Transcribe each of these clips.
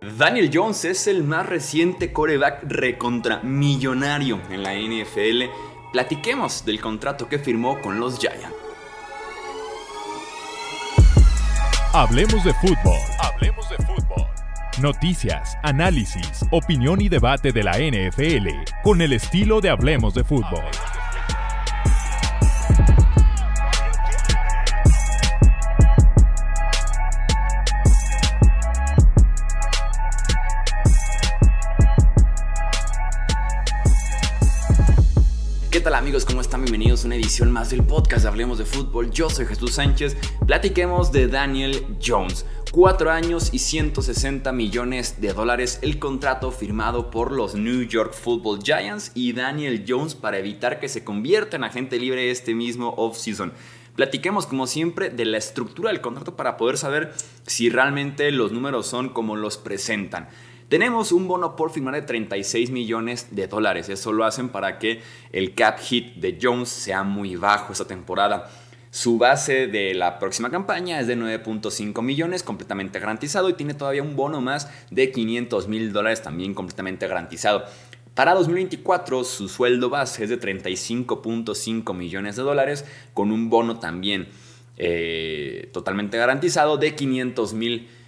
Daniel Jones es el más reciente coreback recontra millonario en la NFL. Platiquemos del contrato que firmó con los Giants. Hablemos de fútbol. Hablemos de fútbol. Noticias, análisis, opinión y debate de la NFL con el estilo de Hablemos de fútbol. ¿Qué tal amigos? ¿Cómo están? Bienvenidos a una edición más del podcast de Hablemos de Fútbol. Yo soy Jesús Sánchez. Platiquemos de Daniel Jones. Cuatro años y 160 millones de dólares el contrato firmado por los New York Football Giants y Daniel Jones para evitar que se convierta en agente libre este mismo offseason. Platiquemos como siempre de la estructura del contrato para poder saber si realmente los números son como los presentan. Tenemos un bono por firmar de 36 millones de dólares. Eso lo hacen para que el cap hit de Jones sea muy bajo esta temporada. Su base de la próxima campaña es de 9.5 millones, completamente garantizado, y tiene todavía un bono más de 500 mil dólares, también completamente garantizado. Para 2024 su sueldo base es de 35.5 millones de dólares, con un bono también eh, totalmente garantizado de 500 mil dólares.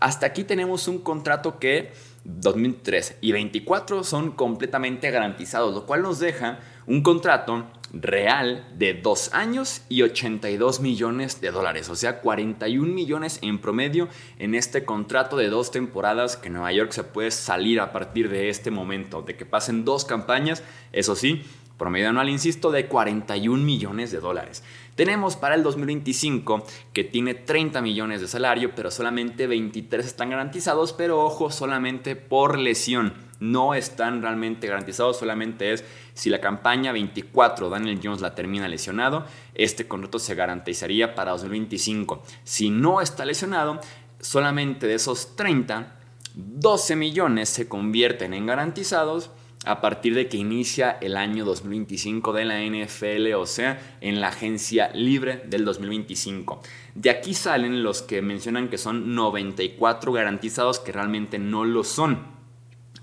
Hasta aquí tenemos un contrato que 2003 y 24 son completamente garantizados, lo cual nos deja un contrato real de 2 años y 82 millones de dólares, o sea, 41 millones en promedio en este contrato de dos temporadas que Nueva York se puede salir a partir de este momento, de que pasen dos campañas, eso sí, promedio anual, insisto, de 41 millones de dólares. Tenemos para el 2025 que tiene 30 millones de salario, pero solamente 23 están garantizados, pero ojo, solamente por lesión. No están realmente garantizados, solamente es si la campaña 24 Daniel Jones la termina lesionado, este contrato se garantizaría para 2025. Si no está lesionado, solamente de esos 30, 12 millones se convierten en garantizados a partir de que inicia el año 2025 de la NFL, o sea, en la agencia libre del 2025. De aquí salen los que mencionan que son 94 garantizados que realmente no lo son.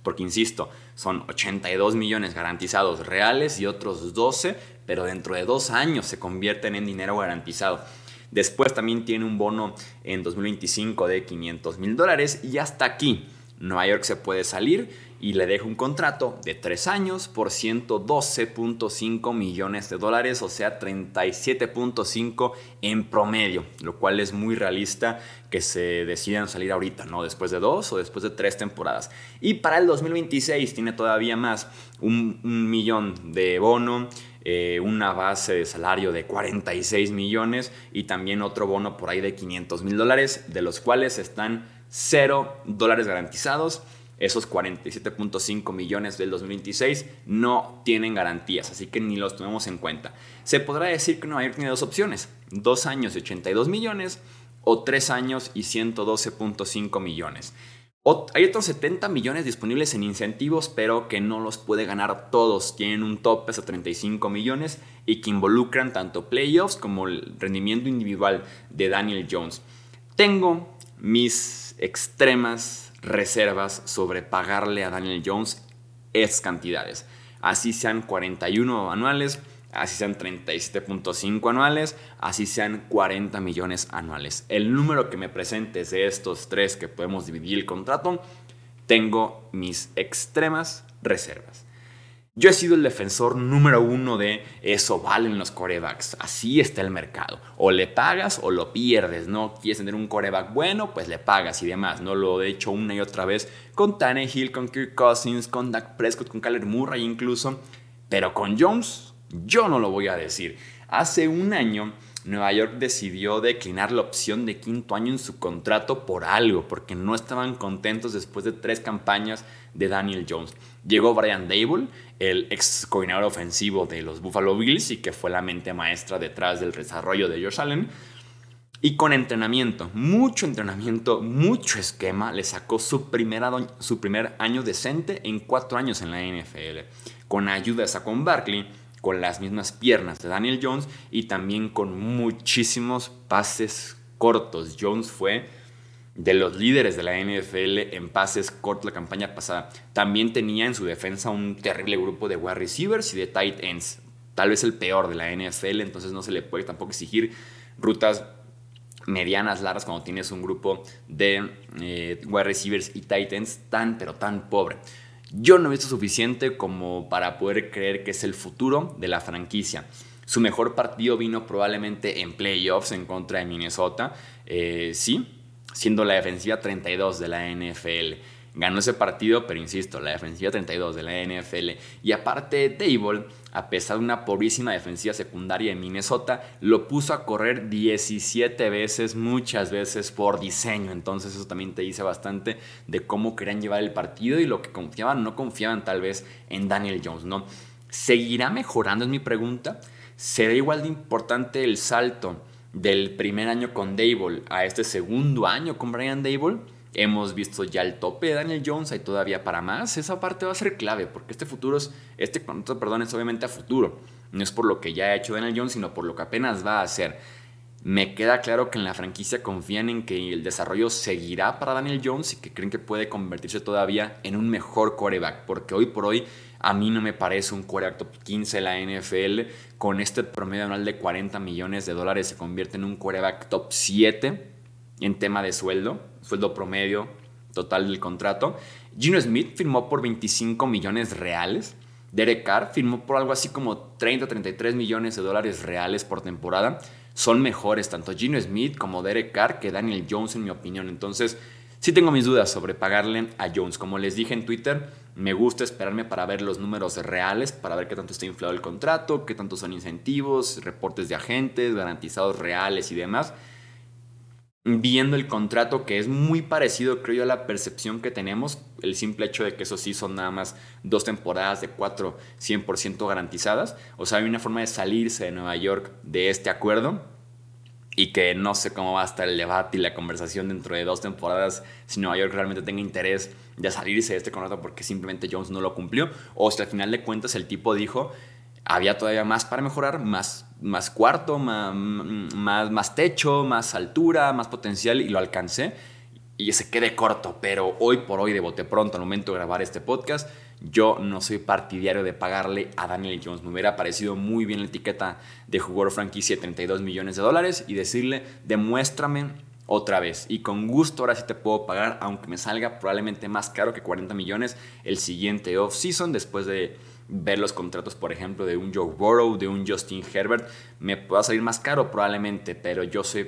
Porque, insisto, son 82 millones garantizados reales y otros 12, pero dentro de dos años se convierten en dinero garantizado. Después también tiene un bono en 2025 de 500 mil dólares y hasta aquí Nueva York se puede salir y le deja un contrato de 3 años por 112.5 millones de dólares, o sea, 37.5 en promedio, lo cual es muy realista que se decidan salir ahorita, ¿no? Después de dos o después de tres temporadas. Y para el 2026 tiene todavía más, un, millón de bono, eh, una base de salario de 46 millones y también otro bono por ahí de 500 mil dólares, de los cuales están 0 dólares garantizados. Esos 47.5 millones del 2026 no tienen garantías, así que ni los tomemos en cuenta. Se podrá decir que Nueva York tiene dos opciones, dos años y 82 millones o tres años y 112.5 millones. hay otros 70 millones disponibles en incentivos, pero que no los puede ganar todos. Tienen un tope hasta 35 millones y que involucran tanto playoffs como el rendimiento individual de Daniel Jones. Tengo mis extremas reservas sobre pagarle a Daniel Jones es cantidades. Así sean 41 anuales, así sean 37.5 anuales, así sean 40 millones anuales. El número que me presentes de estos tres que podemos dividir el contrato, tengo mis extremas reservas. Yo he sido el defensor número uno de eso valen los corebacks. Así está el mercado. O le pagas o lo pierdes. No quieres tener un coreback bueno, pues le pagas y demás. No lo he hecho una y otra vez con Tannehill, con Kirk Cousins, con Dak Prescott, con Kyler Murray incluso. Pero con Jones, yo no lo voy a decir. Hace un año Nueva York decidió declinar la opción de quinto año en su contrato por algo, porque no estaban contentos después de tres campañas de Daniel Jones. Llegó Brian Dable, el ex coordinador ofensivo de los Buffalo Bills y que fue la mente maestra detrás del desarrollo de Josh Allen. Y con entrenamiento, mucho entrenamiento, mucho esquema, le sacó su, su primer año decente en cuatro años en la NFL. Con ayuda de Saquon Barkley, con las mismas piernas de Daniel Jones y también con muchísimos pases cortos. Jones fue de los líderes de la NFL en pases cortos la campaña pasada. También tenía en su defensa un terrible grupo de wide receivers y de tight ends. Tal vez el peor de la NFL, entonces no se le puede tampoco exigir rutas medianas, largas, cuando tienes un grupo de eh, wide receivers y tight ends tan, pero tan pobre. Yo no he visto suficiente como para poder creer que es el futuro de la franquicia. Su mejor partido vino probablemente en playoffs en contra de Minnesota. Eh, sí, siendo la defensiva 32 de la NFL. Ganó ese partido, pero insisto, la defensiva 32 de la NFL. Y aparte, Table, a pesar de una pobrísima defensiva secundaria de Minnesota, lo puso a correr 17 veces, muchas veces por diseño. Entonces eso también te dice bastante de cómo querían llevar el partido y lo que confiaban, no confiaban tal vez en Daniel Jones, ¿no? ¿Seguirá mejorando? Es mi pregunta. ¿Será igual de importante el salto del primer año con Dable a este segundo año con Brian Dable, hemos visto ya el tope de Daniel Jones, hay todavía para más. Esa parte va a ser clave, porque este futuro es, este perdón, es obviamente a futuro. No es por lo que ya ha hecho Daniel Jones, sino por lo que apenas va a hacer. Me queda claro que en la franquicia confían en que el desarrollo seguirá para Daniel Jones y que creen que puede convertirse todavía en un mejor coreback, porque hoy por hoy a mí no me parece un quarterback top 15 de la NFL. Con este promedio anual de 40 millones de dólares se convierte en un quarterback top 7 en tema de sueldo, sueldo promedio total del contrato. Gino Smith firmó por 25 millones reales. Derek Carr firmó por algo así como 30-33 millones de dólares reales por temporada. Son mejores tanto Gino Smith como Derek Carr que Daniel Jones en mi opinión. Entonces, sí tengo mis dudas sobre pagarle a Jones. Como les dije en Twitter, me gusta esperarme para ver los números reales, para ver qué tanto está inflado el contrato, qué tanto son incentivos, reportes de agentes, garantizados reales y demás. Viendo el contrato que es muy parecido, creo yo, a la percepción que tenemos, el simple hecho de que eso sí son nada más dos temporadas de cuatro 100% garantizadas. O sea, hay una forma de salirse de Nueva York de este acuerdo y que no sé cómo va a estar el debate y la conversación dentro de dos temporadas si Nueva York realmente tenga interés de salirse de este contrato porque simplemente Jones no lo cumplió o si al final de cuentas el tipo dijo había todavía más para mejorar, más, más cuarto, más, más, más techo, más altura, más potencial y lo alcancé y se quede corto, pero hoy por hoy de bote pronto al momento de grabar este podcast yo no soy partidario de pagarle a Daniel Jones. Me hubiera parecido muy bien la etiqueta de jugador franquicia de 32 millones de dólares y decirle, demuéstrame otra vez. Y con gusto ahora sí te puedo pagar, aunque me salga probablemente más caro que 40 millones el siguiente off-season después de ver los contratos, por ejemplo, de un Joe Burrow, de un Justin Herbert. Me pueda salir más caro probablemente, pero yo soy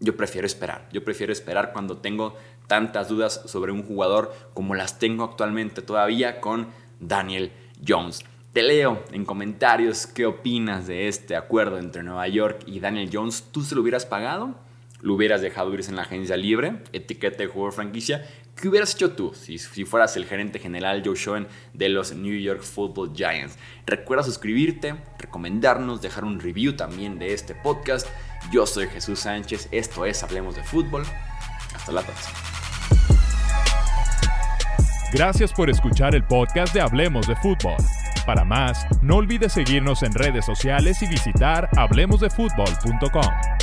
yo prefiero esperar. Yo prefiero esperar cuando tengo tantas dudas sobre un jugador como las tengo actualmente todavía con Daniel Jones. Te leo en comentarios qué opinas de este acuerdo entre Nueva York y Daniel Jones. ¿Tú se lo hubieras pagado? ¿Lo hubieras dejado irse en la agencia libre? Etiqueta de jugador franquicia. ¿Qué hubieras hecho tú si, si, fueras el gerente general Joe Schoen de los New York Football Giants? Recuerda suscribirte, recomendarnos, dejar un review también de este podcast. Yo soy Jesús Sánchez, esto es Hablemos de Fútbol. Hasta la próxima. Gracias por escuchar el podcast de Hablemos de Fútbol. Para más, no olvides seguirnos en redes sociales y visitar hablemosdefutbol.com.